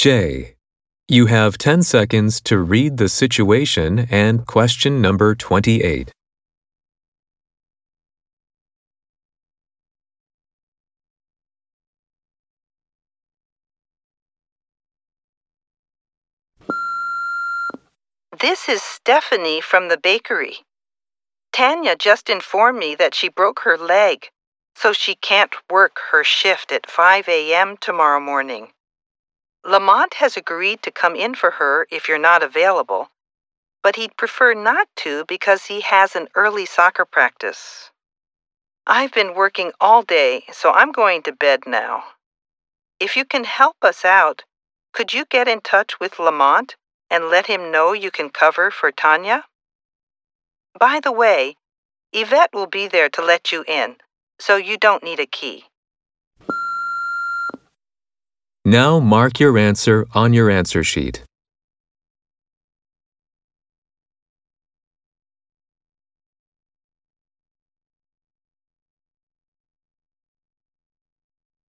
J. You have 10 seconds to read the situation and question number 28. This is Stephanie from the bakery. Tanya just informed me that she broke her leg, so she can't work her shift at 5 a.m. tomorrow morning. Lamont has agreed to come in for her if you're not available, but he'd prefer not to because he has an early soccer practice. I've been working all day, so I'm going to bed now. If you can help us out, could you get in touch with Lamont and let him know you can cover for Tanya? By the way, Yvette will be there to let you in, so you don't need a key. Now mark your answer on your answer sheet.